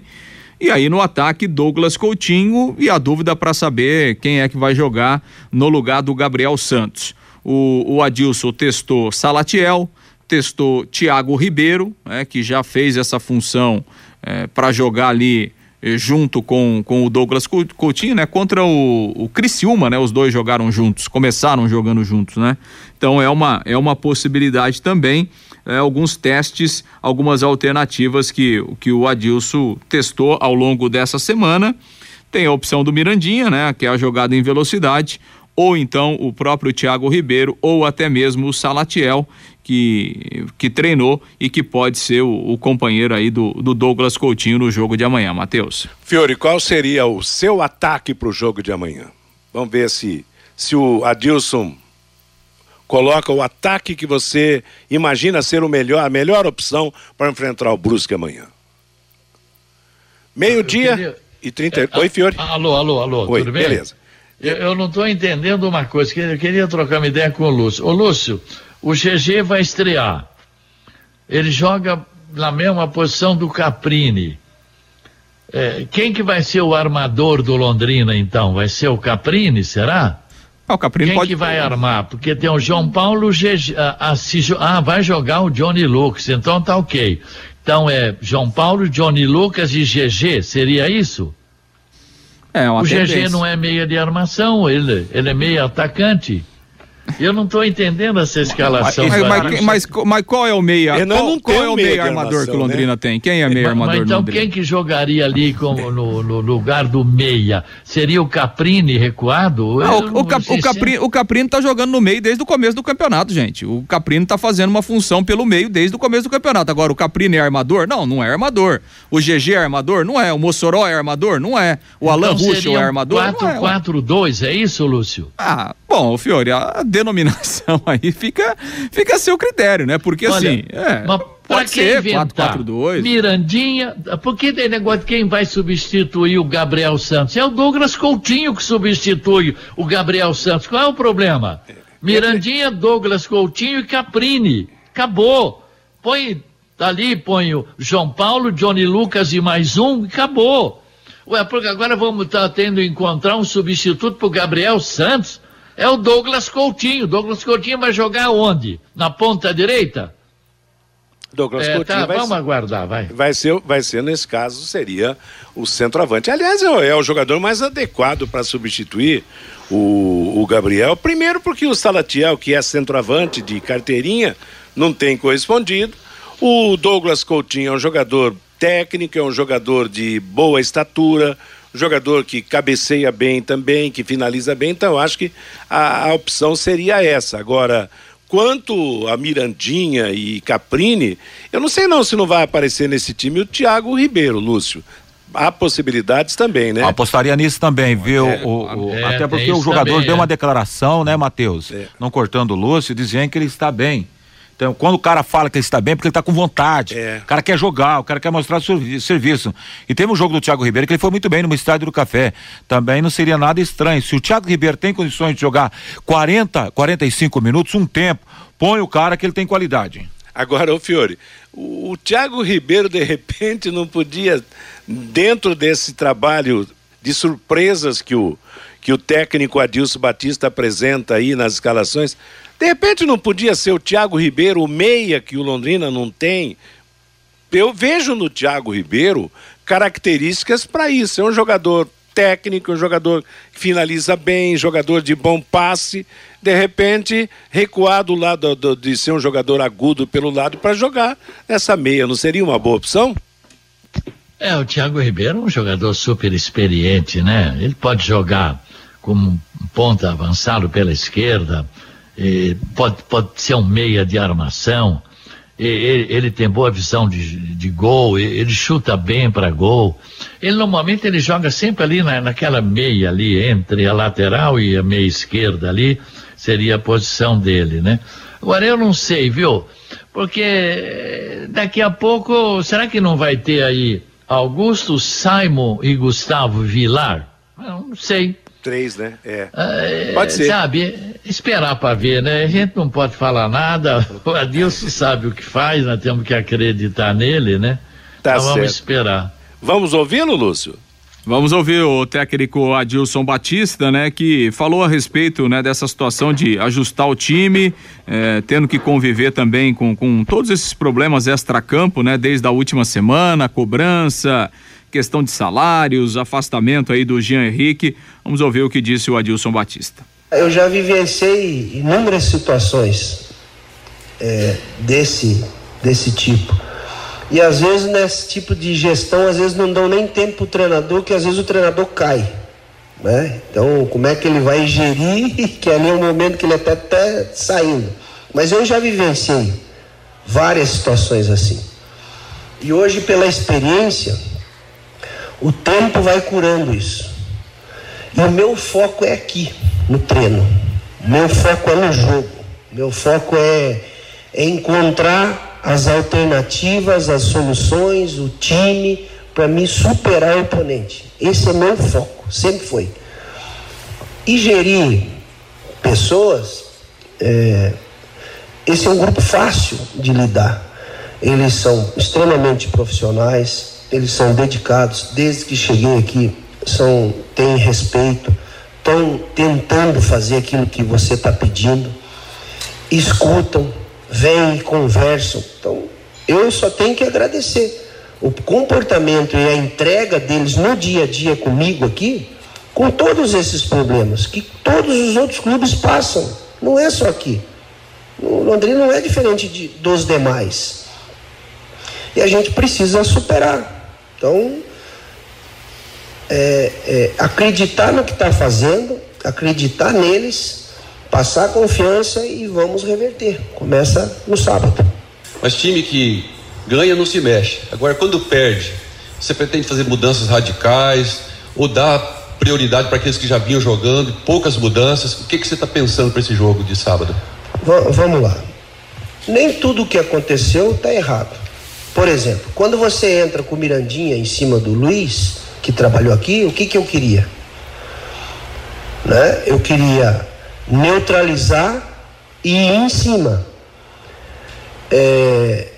E aí no ataque, Douglas Coutinho e a dúvida para saber quem é que vai jogar no lugar do Gabriel Santos. O, o Adilson testou Salatiel, testou Thiago Ribeiro, né, que já fez essa função é, para jogar ali eh, junto com, com o Douglas Coutinho, né? Contra o, o Criciúma, né? Os dois jogaram juntos, começaram jogando juntos, né? Então é uma, é uma possibilidade também é, alguns testes, algumas alternativas que, que o Adilson testou ao longo dessa semana. Tem a opção do Mirandinha, né, que é a jogada em velocidade, ou então o próprio Thiago Ribeiro, ou até mesmo o Salatiel, que, que treinou e que pode ser o, o companheiro aí do, do Douglas Coutinho no jogo de amanhã, Matheus. Fiore, qual seria o seu ataque para o jogo de amanhã? Vamos ver se, se o Adilson coloca o ataque que você imagina ser o melhor, a melhor opção para enfrentar o Brusque amanhã. Meio-dia queria... e 30. É, Oi, Fiore. Alô, alô, alô, Oi, tudo bem? Beleza. Eu, eu não estou entendendo uma coisa, que eu queria trocar uma ideia com o Lúcio. Ô, Lúcio, o GG vai estrear. Ele joga na mesma posição do Caprini. É, quem que vai ser o armador do Londrina, então? Vai ser o Caprini, será? Ah, o Quem pode... que vai armar? Porque tem o João Paulo GG, ah, ah, vai jogar o Johnny Lucas, então tá ok. Então é João Paulo, Johnny Lucas e GG, seria isso? É, o. GG não é meia de armação, ele, ele é meia atacante. Eu não estou entendendo essa escalação. Mas, mas, mas, mas, qual é o meia? Eu não, qual, qual é o meia meia armador que o Londrina né? tem? Quem é meia Mas, armador mas então Londrina? quem que jogaria ali como no, no lugar do meia? Seria o Caprini recuado? Ah, o, o, Cap, o, se- Caprini, o Caprino tá jogando no meio desde o começo do campeonato, gente. O Caprino tá fazendo uma função pelo meio desde o começo do campeonato. Agora, o Caprino é armador? Não, não é armador. O GG é armador? Não é. O Mossoró é armador? Não é. O Alan então Ruschel é armador? Não é. 4-4-2, é isso, Lúcio? Ah, bom, Fiore, a denominação *laughs* aí fica, fica a seu critério, né? Porque assim, é, pode ser inventar? 4-4-2. Mirandinha, porque tem negócio de quem vai substituir o Gabriel Santos? É o Douglas Coutinho que substitui o Gabriel Santos. Qual é o problema? Mirandinha, Douglas Coutinho e Caprini. Acabou. Põe ali, põe o João Paulo, Johnny Lucas e mais um, acabou. Ué, porque agora vamos estar tendo que encontrar um substituto pro Gabriel Santos. É o Douglas Coutinho. Douglas Coutinho vai jogar onde? Na ponta direita? Douglas É, Coutinho tá, vai, vamos aguardar, vai. vai ser, vai ser, nesse caso, seria o centroavante. Aliás, é, o- é jogador mais adequado para substituir o, o Gabriel. Primeiro, porque o Salatiel, que é centroavante de carteirinha, não tem correspondido. O Douglas Coutinho é um jogador técnico, é um jogador de boa estatura, jogador que cabeceia bem também, que finaliza bem. Então, eu acho que a, a opção seria essa. Agora. Quanto a Mirandinha e Caprini, eu não sei não se não vai aparecer nesse time o Thiago Ribeiro, Lúcio. Há possibilidades também, né? Apostaria nisso também, viu? É, o, o- é, até tem porque o isso jogador também, deu é. uma declaração, né, Matheus? É. Não cortando o Lúcio, dizendo que ele está bem. Então, quando o cara fala que ele está bem, é porque ele está com vontade. É. O cara quer jogar, o cara quer mostrar servi- serviço. E teve um jogo do Thiago Ribeiro que ele foi muito bem no estádio do Café. Também não seria nada estranho. Se o Thiago Ribeiro tem condições de jogar 40, 45 minutos, um tempo, põe o cara que ele tem qualidade. Agora, ô Fiore, o, o Thiago Ribeiro, de repente, não podia, dentro desse trabalho de surpresas que o, que o técnico Adilson Batista apresenta aí nas escalações, de repente não podia ser o Thiago Ribeiro, o meia que o Londrina não tem. Eu vejo no Thiago Ribeiro características para isso. É um jogador técnico, um jogador que finaliza bem, jogador de bom passe. De repente, recuar do lado do- de ser um jogador agudo pelo lado para jogar nessa meia. Não seria uma boa opção? É, o Thiago Ribeiro é um jogador super experiente, né? Ele pode jogar como um ponta avançado pela esquerda, pode, pode ser um meia de armação, ele, ele tem boa visão de, de gol, ele chuta bem para gol. Ele normalmente ele joga sempre ali na, naquela meia ali, entre a lateral e a meia esquerda ali, seria a posição dele, né? Agora eu não sei, viu? Porque eh, daqui a pouco, será que não vai ter aí Augusto, Simon e Gustavo Vilar? Eu não sei. Três, né? É. É, Pode ser. Sabe, esperar para ver, né? A gente não pode falar nada. *laughs* O Adilson sabe o que faz, nós temos que acreditar nele, né? Tá então vamos certo. esperar. Vamos ouvi-lo, Lúcio? Vamos ouvir o técnico Adilson Batista, né, que falou a respeito, né, dessa situação de ajustar o time, eh, tendo que conviver também com, com todos esses problemas extra-campo, né, desde a última semana, cobrança, questão de salários, afastamento aí do Jean Henrique. Vamos ouvir o que disse o Adilson Batista. Eu já vivenciei inúmeras situações é, desse, desse tipo. E às vezes nesse tipo de gestão, às vezes não dão nem tempo pro treinador, que às vezes o treinador cai. Né? Então, como é que ele vai gerir, *laughs* que ali é o momento que ele até está saindo. Mas eu já vivenciei várias situações assim. E hoje, pela experiência, o tempo vai curando isso. E o meu foco é aqui, no treino. Meu foco é no jogo. Meu foco é, é encontrar as alternativas, as soluções, o time para me superar o oponente. Esse é meu foco, sempre foi. E gerir pessoas, é, esse é um grupo fácil de lidar. Eles são extremamente profissionais, eles são dedicados, desde que cheguei aqui, são, têm respeito, estão tentando fazer aquilo que você está pedindo, escutam, vêm e conversam. Então, eu só tenho que agradecer. O comportamento e a entrega deles no dia a dia comigo aqui, com todos esses problemas que todos os outros clubes passam, não é só aqui. O Londrina não é diferente de, dos demais. E a gente precisa superar. Então, é, é, acreditar no que está fazendo, acreditar neles, passar confiança e vamos reverter. Começa no sábado. Mas time que ganha não se mexe. Agora, quando perde, você pretende fazer mudanças radicais ou dar prioridade para aqueles que já vinham jogando, poucas mudanças? O que, que você está pensando para esse jogo de sábado? V vamos lá. Nem tudo o que aconteceu está errado. Por exemplo, quando você entra com o Mirandinha em cima do Luiz, que trabalhou aqui, o que, que eu queria? Né? Eu queria neutralizar e ir em cima. É,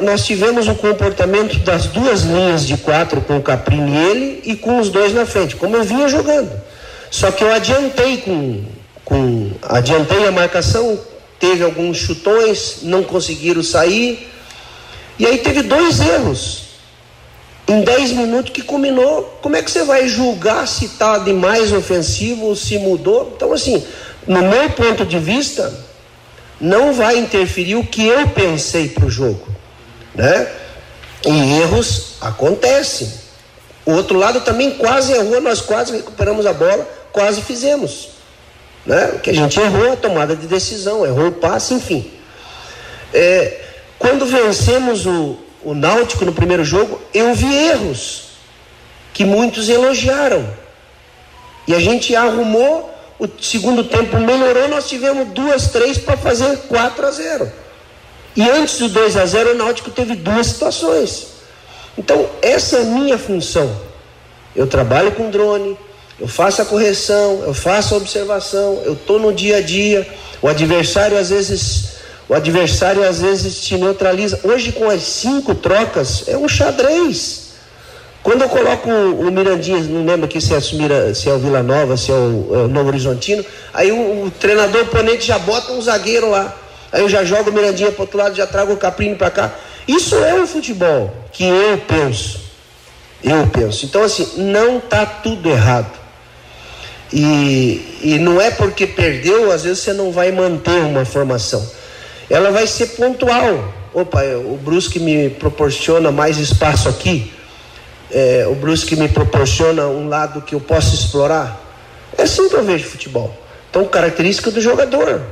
nós tivemos o comportamento das duas linhas de quatro com o Caprini e ele e com os dois na frente, como eu vinha jogando. Só que eu adiantei com, com adiantei a marcação, teve alguns chutões, não conseguiram sair. E aí teve dois erros em 10 minutos que culminou. Como é que você vai julgar se está de mais ofensivo ou se mudou? Então, assim, no meu ponto de vista, não vai interferir o que eu pensei para o jogo. Né? E erros acontecem. O outro lado também quase errou, nós quase recuperamos a bola, quase fizemos. Né? Que a gente errou a tomada de decisão, errou o passe, enfim. É, quando vencemos o, o Náutico no primeiro jogo, eu vi erros que muitos elogiaram. E a gente arrumou, o segundo tempo melhorou, nós tivemos duas, três para fazer 4 a 0. E antes do 2 a 0 o Náutico teve duas situações. Então, essa é a minha função. Eu trabalho com drone, eu faço a correção, eu faço a observação, eu estou no dia a dia. O adversário às vezes o adversário às vezes te neutraliza. Hoje, com as cinco trocas, é um xadrez. Quando eu coloco o, Mirandinha, não lembro aqui se é, se é o Vila Nova, se é o, é o Novo Horizontino, aí o, o treinador oponente já bota um zagueiro lá. Aí eu já jogo o Mirandinha para outro lado, já trago o Caprini para cá. Isso é o futebol que eu penso. Eu penso. Então, assim, não está tudo errado. E, e não é porque perdeu, às vezes você não vai manter uma formação ela vai ser pontual. Opa, o Brusque me proporciona mais espaço aqui, é, o Brusque me proporciona um lado que eu posso explorar. É assim que eu vejo futebol. Então, característica do jogador.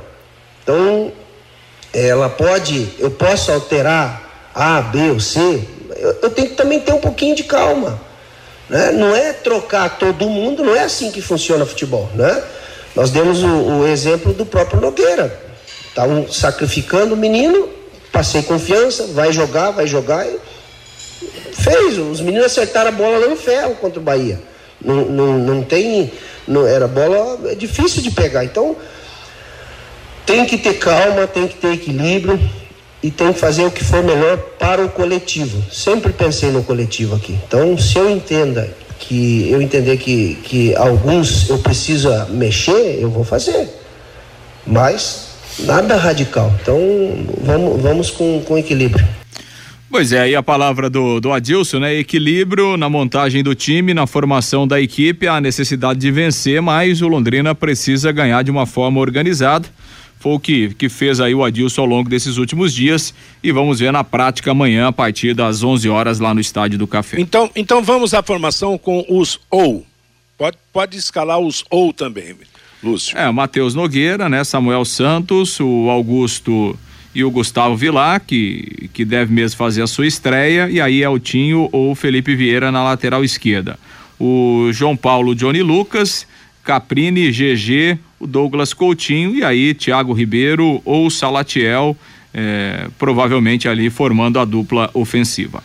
Então, ela pode, eu posso alterar A, B ou C, eu, eu tenho que também ter um pouquinho de calma. Né? Não é trocar todo mundo, não é assim que funciona futebol. Né? Nós demos o, o exemplo do próprio Nogueira. Estavam sacrificando o menino, passei confiança, vai jogar, vai jogar. Fez, os meninos acertaram a bola lá no ferro contra o Bahia. Não, não, não tem. Não, era bola é difícil de pegar. Então tem que ter calma, tem que ter equilíbrio e tem que fazer o que for melhor para o coletivo. Sempre pensei no coletivo aqui. Então, se eu entenda que eu entender que, que alguns eu preciso mexer, eu vou fazer. Mas nada radical. Então vamos, vamos com, com equilíbrio. Pois é, aí a palavra do, do Adilson, né? Equilíbrio na montagem do time, na formação da equipe, a necessidade de vencer, mas o Londrina precisa ganhar de uma forma organizada. Foi o que, que fez aí o Adilson ao longo desses últimos dias e vamos ver na prática amanhã a partir das 11 horas lá no Estádio do Café. Então, então vamos à formação com os ou. Pode, pode escalar os ou também. Lúcio. É, Matheus Nogueira, né? Samuel Santos, o Augusto e o Gustavo Vilar, que, que deve mesmo fazer a sua estreia, e aí é o Tinho ou Felipe Vieira na lateral esquerda. O João Paulo Johnny Lucas, Caprini, GG, o Douglas Coutinho e aí Thiago Ribeiro ou Salatiel, é, provavelmente ali formando a dupla ofensiva.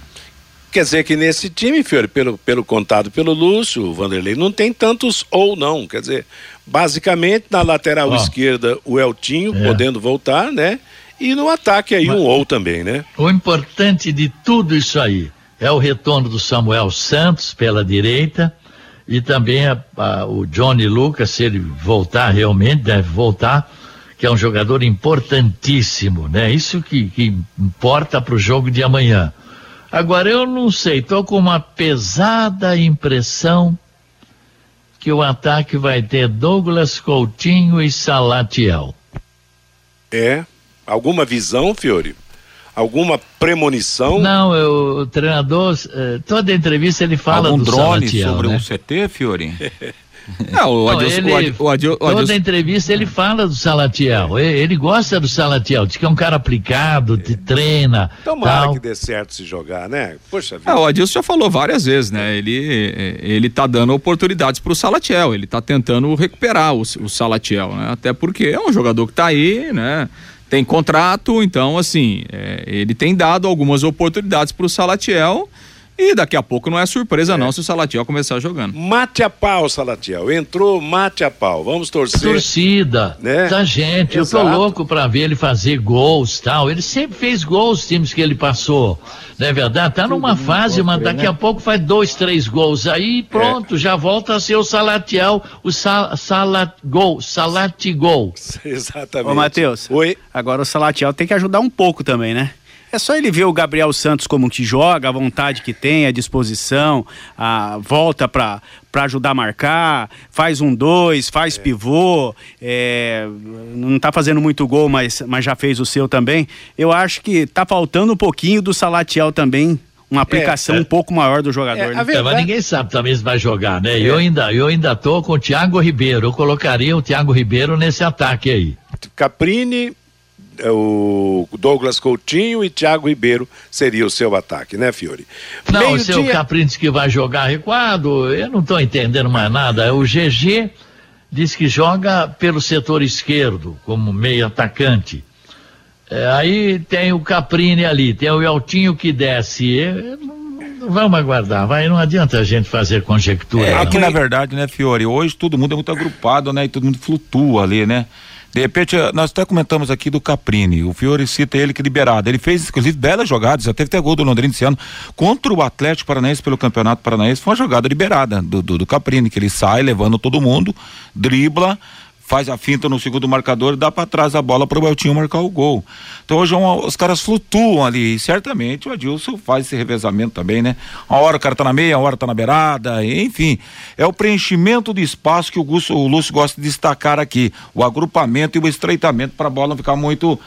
Quer dizer que nesse time, Fiore, pelo, pelo contado pelo Lúcio, o Vanderlei, não tem tantos ou não. Quer dizer, basicamente na lateral esquerda o Eltinho é. podendo voltar, né? E no ataque aí Mas, um ou também, né? O importante de tudo isso aí é o retorno do Samuel Santos pela direita e também a, a, o Johnny Lucas, se ele voltar realmente, deve voltar, que é um jogador importantíssimo, né? Isso que, que importa para o jogo de amanhã. Agora eu não sei, tô com uma pesada impressão que o ataque vai ter Douglas Coutinho e Salatiel. É? Alguma visão, Fiore? Alguma premonição? Não, eu, o treinador, eh, toda entrevista ele fala Algum do drone Salatiel, sobre né? um CT, Fiore? *laughs* *laughs* Não, o Adilson, ele, o Adilson, o Adilson, toda entrevista ele fala do Salatiel. Ele, ele gosta do Salatiel, diz que é um cara aplicado, te treina. Tomara tal. que dê certo se jogar, né? Poxa vida. É, o Adilson já falou várias vezes, né? Ele, ele tá dando oportunidades pro Salatiel, ele tá tentando recuperar o, o Salatiel, né? Até porque é um jogador que tá aí, né? Tem contrato, então, assim, é, ele tem dado algumas oportunidades pro Salatiel. E daqui a pouco não é surpresa, é. não, se o Salatiel começar jogando. Mate a pau, Salatiel. Entrou, mate a pau. Vamos torcer. Torcida Né? da gente. Eu tô Exato. louco pra ver ele fazer gols tal. Ele sempre fez gols, os times que ele passou. Não é verdade? Tá numa fase, mas daqui né? a pouco faz dois, três gols. Aí pronto, já volta a ser o Salatiel, o sal, salat, gol, Salatigol. *laughs* Exatamente. Ô, Matheus. Oi. Agora o Salatiel tem que ajudar um pouco também, né? É só ele ver o Gabriel Santos como que joga, a vontade que tem, a disposição, a volta para ajudar a marcar, faz um dois, faz pivô, é, não tá fazendo muito gol, mas, mas já fez o seu também. Eu acho que tá faltando um pouquinho do Salatiel também, uma aplicação é. um pouco maior do jogador. É, né? verdade- É, mas ninguém sabe também se vai jogar, né? Eu ainda, eu ainda tô com o Thiago Ribeiro. Eu colocaria o Thiago Ribeiro nesse ataque aí. Caprini, é, o Douglas Coutinho e Thiago Ribeiro seria o seu ataque, né, Fiore? Não, o Meio-dia- seu Capriles que vai jogar recuado, eu não estou entendendo mais nada. O GG diz que joga pelo setor esquerdo, como meio atacante. É, aí tem o Caprini ali, tem o Eltinho que desce. É, não- vamos aguardar, vai, não adianta a gente fazer conjectura. É, não. aqui na verdade, né, Fiore, hoje todo mundo é muito agrupado, né, e todo mundo flutua ali, né. De repente, eh, nós até comentamos aqui do Caprini, o Fiore cita ele que liberado, ele fez inclusive belas jogadas, já teve até gol do Londrina esse ano, contra o Atlético Paranaense pelo Campeonato Paranaense, foi uma jogada liberada do, do, do Caprini, que ele sai levando todo mundo, dribla, faz a finta no segundo marcador dá para trás a bola para o Beltinho marcar o gol. Então hoje é uma- os caras flutuam ali e certamente o Adilson faz esse revezamento também, né? Uma hora o cara tá na meia, uma hora tá na beirada, enfim. É o preenchimento de espaço que o, Gusto, o Lúcio gosta de destacar aqui. O agrupamento e o estreitamento para a bola não ficar muito,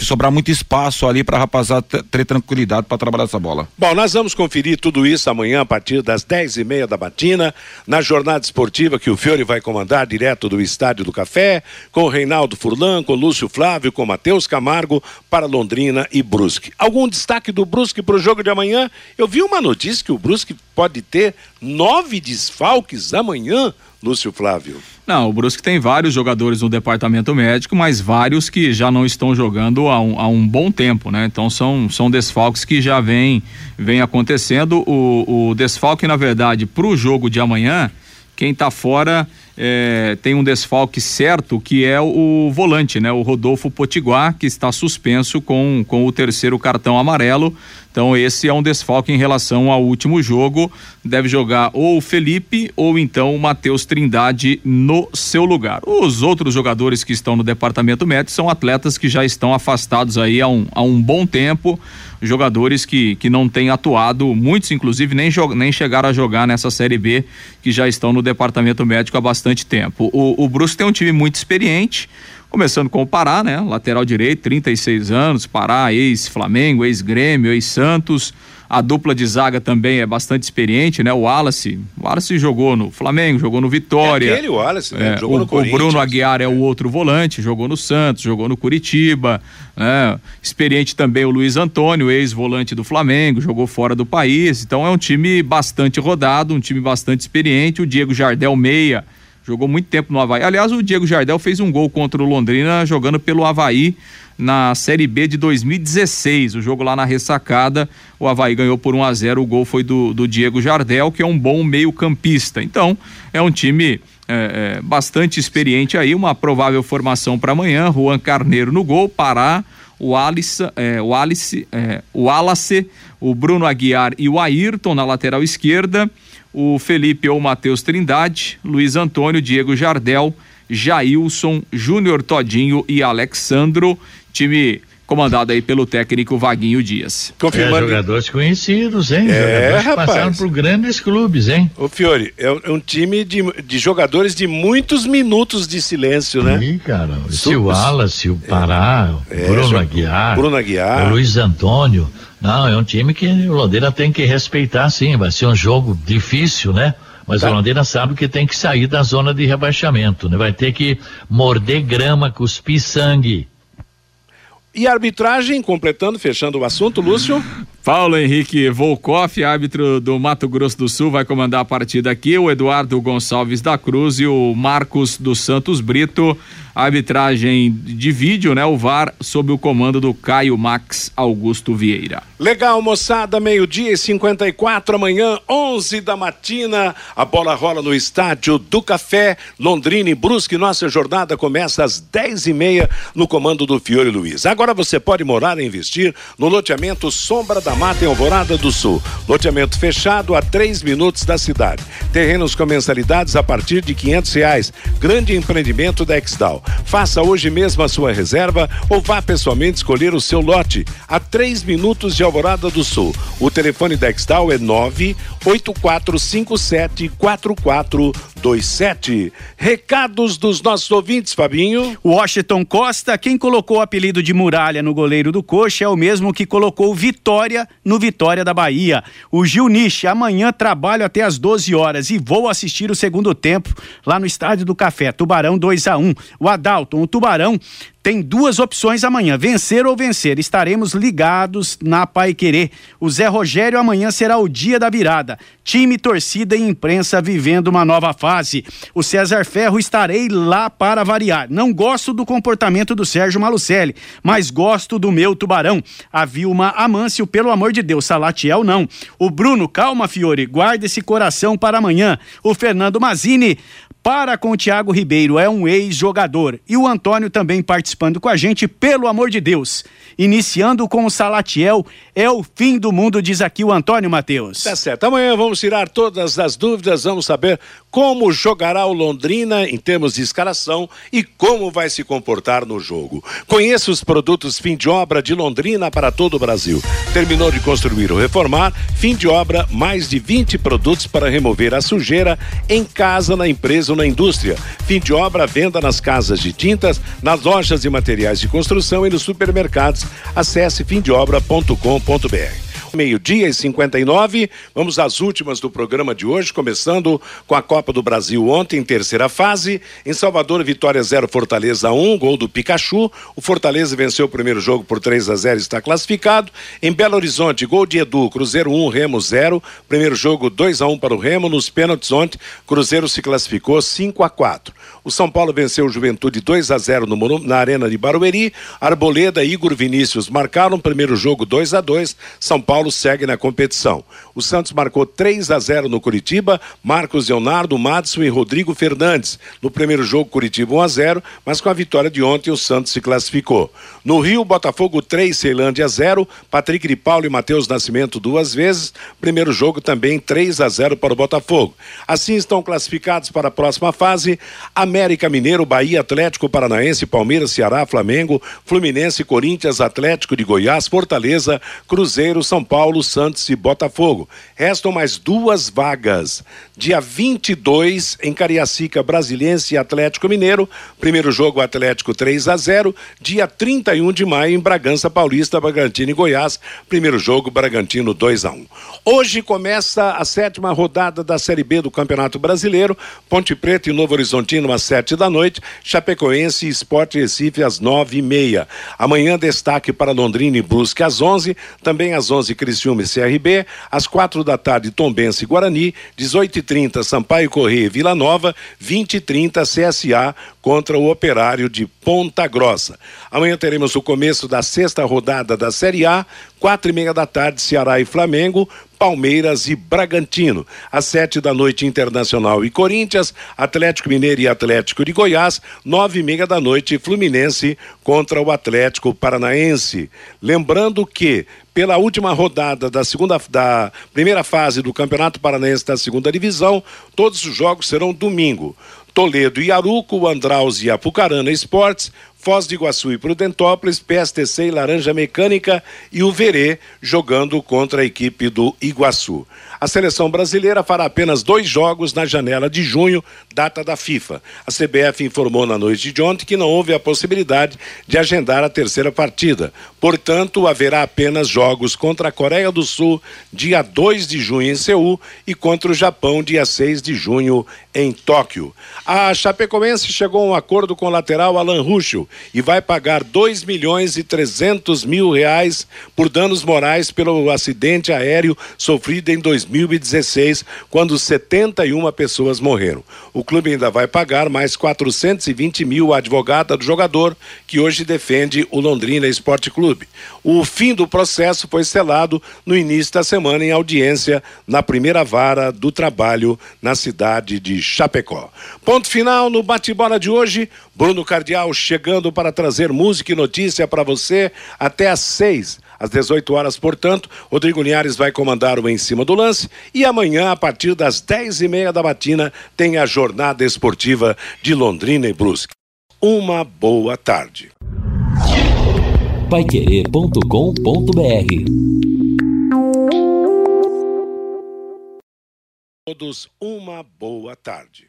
sobrar muito espaço ali para rapaziada ter- tranquilidade para trabalhar essa bola. Bom, nós vamos conferir tudo isso amanhã a partir das dez e meia da matina, na jornada esportiva que o Fiore vai comandar direto do Estádio do Café, com Reinaldo Furlan, com Lúcio Flávio, com Matheus Camargo, para Londrina e Brusque. Algum destaque do Brusque para o jogo de amanhã? Eu vi uma notícia que o Brusque pode ter nove desfalques amanhã, Lúcio Flávio. Não, o Brusque tem vários jogadores no departamento médico, mas vários que já não estão jogando há um, há um bom tempo, né? Então são, são desfalques que já vem, vem acontecendo. O, o desfalque, na verdade, para o jogo de amanhã, quem está fora é, tem um desfalque certo que é o, volante, né? O Rodolfo Potiguar, que está suspenso com, com o terceiro cartão amarelo. Então esse é um desfalque em relação ao último jogo. Deve jogar ou o Felipe ou então o Matheus Trindade no seu lugar. Os outros jogadores que estão no departamento médico são atletas que já estão afastados aí há um, há um bom tempo. Jogadores que, que não têm atuado, muitos inclusive nem, nem chegaram a jogar nessa Série B, que já estão no departamento médico há bastante tempo. O, o Brusque tem um time muito experiente, Começando com o Pará, né? Lateral direito, 36 anos, Pará, ex-Flamengo, ex-Grêmio, ex-Santos. A dupla de zaga também é bastante experiente, né? O Wallace, o Wallace jogou no Flamengo, jogou no Vitória. É aquele Wallace, né? É, Jogou o, no o Corinthians. Bruno Aguiar é o outro volante, jogou no Santos, jogou no Curitiba, né? Experiente também o Luiz Antônio, ex-volante do Flamengo, jogou fora do país. Então é um time bastante rodado, um time bastante experiente. O Diego Jardel Meia Jogou muito tempo no Havaí. Aliás, o Diego Jardel fez um gol contra o Londrina jogando pelo Havaí na Série B de 2016. O jogo lá na ressacada, o Havaí ganhou por 1 a 0 O gol foi do, do Diego Jardel, que é um bom meio-campista. Então, é um time. É, é, bastante experiente aí, uma provável formação para amanhã. Juan Carneiro no gol, Pará, o Alice, é, o Alice, é, o Alace, o Bruno Aguiar e o Ayrton na lateral esquerda o Felipe ou Matheus Trindade, Luiz Antônio, Diego Jardel, Jailson, Júnior Todinho e Alexandro, time comandado aí pelo técnico Vaguinho Dias. Confirmando. É, jogadores conhecidos, hein? É, jogadores rapaz. passaram por grandes clubes, hein? Ô Fiore, é, é um time de, de jogadores de muitos minutos de silêncio, né? Sim, cara. Se o Wallace, o Pará, é, o Bruno Aguiar, Bruno Aguiar, Luiz Antônio. Não, é um time que o Londrina tem que respeitar, sim. Vai ser um jogo difícil, né? Mas tá. o Londrina sabe que tem que sair da zona de rebaixamento, né? Vai ter que morder grama, cuspir sangue. E arbitragem, completando, fechando o assunto, Lúcio? Paulo Henrique Volkoff, árbitro do Mato Grosso do Sul, vai comandar a partida aqui. O Eduardo Gonçalves da Cruz e o Marcos dos Santos Brito arbitragem de vídeo, né? O VAR sob o comando do Caio Max Augusto Vieira. Legal, moçada, meio-dia e 54, amanhã, 11 da matina, a bola rola no estádio do Café, Londrina e Brusque. Nossa jornada começa às 10 e meia no comando do Fiore Luiz. Agora você pode morar e investir no loteamento Sombra da Mata em Alvorada do Sul. Loteamento fechado a 3 minutos da cidade. Terrenos com mensalidades a partir de quinhentos reais. Grande empreendimento da Exdal. Faça hoje mesmo a sua reserva ou vá pessoalmente escolher o seu lote a 3 minutos de Alvorada do Sul. O telefone da Exdal é 984574427. Recados dos nossos ouvintes, Fabinho. Washington Costa, quem colocou o apelido de muralha no goleiro do Coxa é o mesmo que colocou Vitória no Vitória da Bahia. O Gil Niche, amanhã trabalho até às 12 horas e vou assistir o segundo tempo lá no Estádio do Café. Tubarão 2 a 1 O Adalton, o Tubarão, tem duas opções amanhã: vencer ou vencer. Estaremos ligados na Pai Querer. O Zé Rogério amanhã será o dia da virada. Time, torcida e imprensa vivendo uma nova fase. O César Ferro estarei lá para variar. Não gosto do comportamento do Sérgio Malucelli, mas gosto do meu tubarão. A Vilma Amâncio, pelo amor de Deus, Salatiel não. O Bruno, calma, Fiore, guarda esse coração para amanhã. O Fernando Mazini, para com o Thiago Ribeiro, é um ex-jogador. E o Antônio também participando com a gente, pelo amor de Deus. Iniciando com o Salatiel, é o fim do mundo, diz aqui o Antônio Matheus. Tá certo. Amanhã vamos tirar todas as dúvidas, vamos saber como jogará o Londrina em termos de escalação e como vai se comportar no jogo. Conheça os produtos fim de obra de Londrina para todo o Brasil. Terminou de construir ou reformar, fim de obra, mais de 20 produtos para remover a sujeira em casa, na empresa na indústria. Fim de obra, venda nas casas de tintas, nas lojas de materiais de construção e nos supermercados. Acesse fimdeobra.com.br meio-dia e 59. Vamos às últimas do programa de hoje, começando com a Copa do Brasil ontem, terceira fase. Em Salvador, vitória 0, Fortaleza 1, um, gol do Pikachu. O Fortaleza venceu o primeiro jogo por 3 a 0 está classificado. Em Belo Horizonte, gol de Edu, Cruzeiro 1, um, Remo 0. Primeiro jogo 2 a 1 um para o Remo. Nos pênaltis ontem, Cruzeiro se classificou 5 a 4. O São Paulo venceu o Juventude 2 a 0 no, na Arena de Barueri. Arboleda e Igor Vinícius marcaram o primeiro jogo 2 a 2. São Paulo segue na competição. O Santos marcou 3 a 0 no Curitiba. Marcos Leonardo, Madison e Rodrigo Fernandes. No primeiro jogo, Curitiba 1 a 0, mas com a vitória de ontem o Santos se classificou. No Rio, Botafogo 3, Ceilândia 0. Patrick de Paulo e Matheus Nascimento duas vezes. Primeiro jogo também 3 a 0 para o Botafogo. Assim estão classificados para a próxima fase. América Mineiro, Bahia, Atlético Paranaense, Palmeiras, Ceará, Flamengo, Fluminense, Corinthians, Atlético de Goiás, Fortaleza, Cruzeiro, São Paulo, Santos e Botafogo. Restam mais duas vagas. Dia 22 em Cariacica, Brasiliense e Atlético Mineiro. Primeiro jogo Atlético 3 a 0. Dia 31 de maio em Bragança Paulista, Bragantino e Goiás. Primeiro jogo Bragantino 2 a 1. Hoje começa a sétima rodada da Série B do Campeonato Brasileiro. Ponte Preta e Novo Horizontino às sete da noite, Chapecoense e Esporte Recife às nove e meia. Amanhã destaque para Londrina e Brusque às onze, também às onze Criciúma e CRB, às quatro da tarde Tombense e Guarani, 18 e 30 Sampaio Correia e Vila Nova, 20 e 30 CSA contra o Operário de Ponta Grossa. Amanhã teremos o começo da sexta rodada da Série A, quatro e meia da tarde Ceará e Flamengo, Palmeiras e Bragantino. Às sete da noite, Internacional e Corinthians, Atlético Mineiro e Atlético de Goiás, nove e meia da noite, Fluminense contra o Atlético Paranaense. Lembrando que pela última rodada da segunda da primeira fase do Campeonato Paranaense da Segunda Divisão, todos os jogos serão domingo. Toledo e Aruco, Andraus e Apucarana Esportes, Foz do Iguaçu e Prudentópolis, PSTC e Laranja Mecânica e o Verê jogando contra a equipe do Iguaçu. A seleção brasileira fará apenas dois jogos na janela de junho, data da FIFA. A CBF informou na noite de ontem que não houve a possibilidade de agendar a terceira partida. Portanto, haverá apenas jogos contra a Coreia do Sul, dia 2 de junho em Seul, e contra o Japão, dia 6 de junho em Tóquio. A Chapecoense chegou a um acordo com o lateral Alan Ruschel e vai pagar 2 milhões e 300 mil reais por danos morais pelo acidente aéreo sofrido em 2016, quando 71 pessoas morreram. O clube ainda vai pagar mais 420 mil à advogada do jogador, que hoje defende o Londrina Esporte Clube. O fim do processo foi selado no início da semana em audiência na primeira vara do trabalho na cidade de Chapecó. Ponto final no bate-bola de hoje. Bruno Cardial chegando para trazer música e notícia para você até às seis. Às 18 horas, portanto, Rodrigo Linhares vai comandar o Em Cima do Lance e amanhã, a partir das 10 e meia da matina, tem a jornada esportiva de Londrina e Brusque. Uma boa tarde. Paiquerê.com.br Todos uma boa tarde.